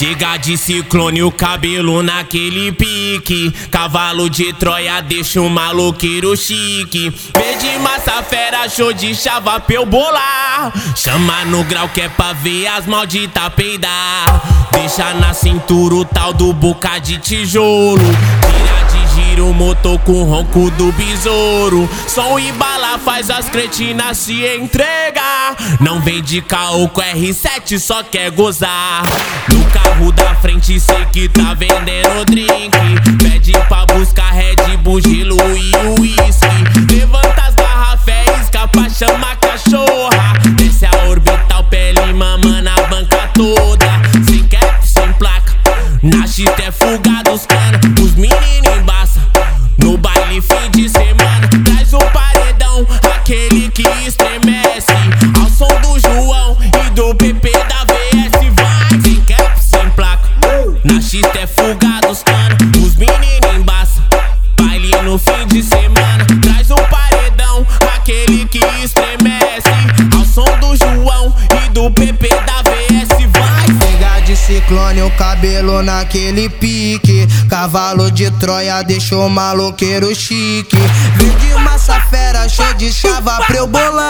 Chega de ciclone, o cabelo naquele pique. Cavalo de Troia deixa o maloqueiro chique. Verde massa fera, show de chava pra eu bolar. Chama no grau que é pra ver as malditas peidar. Deixa na cintura o tal do boca de tijolo. Giro o motor com o ronco do besouro. Som e bala faz as cretinas se entregar. Não vem de caô com R7, só quer gozar. No carro da frente, cê que tá vendendo drink. Pede pra buscar Red Bull, gelo e uísque. Levanta as garrafas, é isca pra chamar cachorra. Desce a orbital, pele mama na banca toda. Sem cap, sem placa. Na chita é fuga dos cana. Do PP da VS. Vai, sem cap, sem placa. Na chita é fuga dos cana. Os meninos embaça. Baile no fim de semana. Traz o paredão, aquele que estremece. Ao som do João e do PP da VS. Vai, Pega de ciclone, o cabelo naquele pique. Cavalo de Troia deixou maloqueiro chique. Verde massa fera, show de chava pra eu bolar.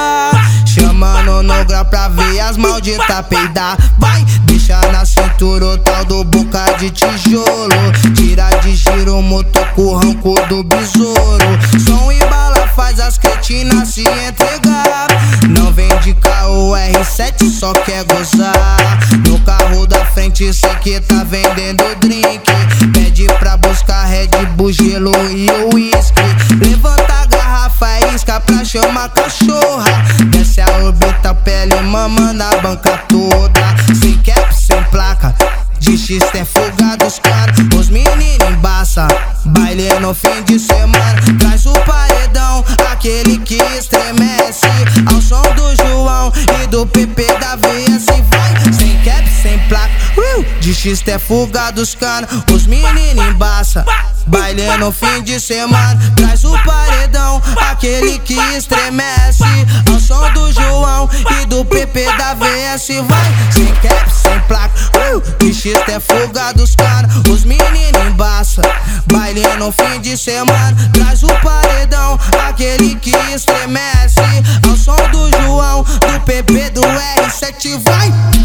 As malditas peidar. Vai, deixa na cintura o tal do boca de tijolo. Tira de giro o motor com o ranco do besouro. Som e bala faz as cretinas se entregar. Não vem de carro R7, só quer gozar. No carro da frente, cê que tá vendendo drink. Pede pra buscar Red Bull, gelo e uísque. Levanta a garrafa, isca pra chamar cachorra. Desce a orbita, pele mama na banca toda. Sem cap, sem placa. De X é fuga dos caras, os meninos embaça. Baile no fim de semana, traz o paredão, aquele que estremece. Ao som do João e do PP da VS, vai. Sem cap, sem placa, uh, de X é fuga dos caras, os meninos embaça. Baile no fim de semana, traz o paredão, aquele que estremece som do João e do PP da VS vai. Sem cap, sem placa, uh, X é fuga dos caras Os meninos embaça, baile no fim de semana. Traz o paredão, aquele que estremece. Ao som do João, do PP, do R7 vai.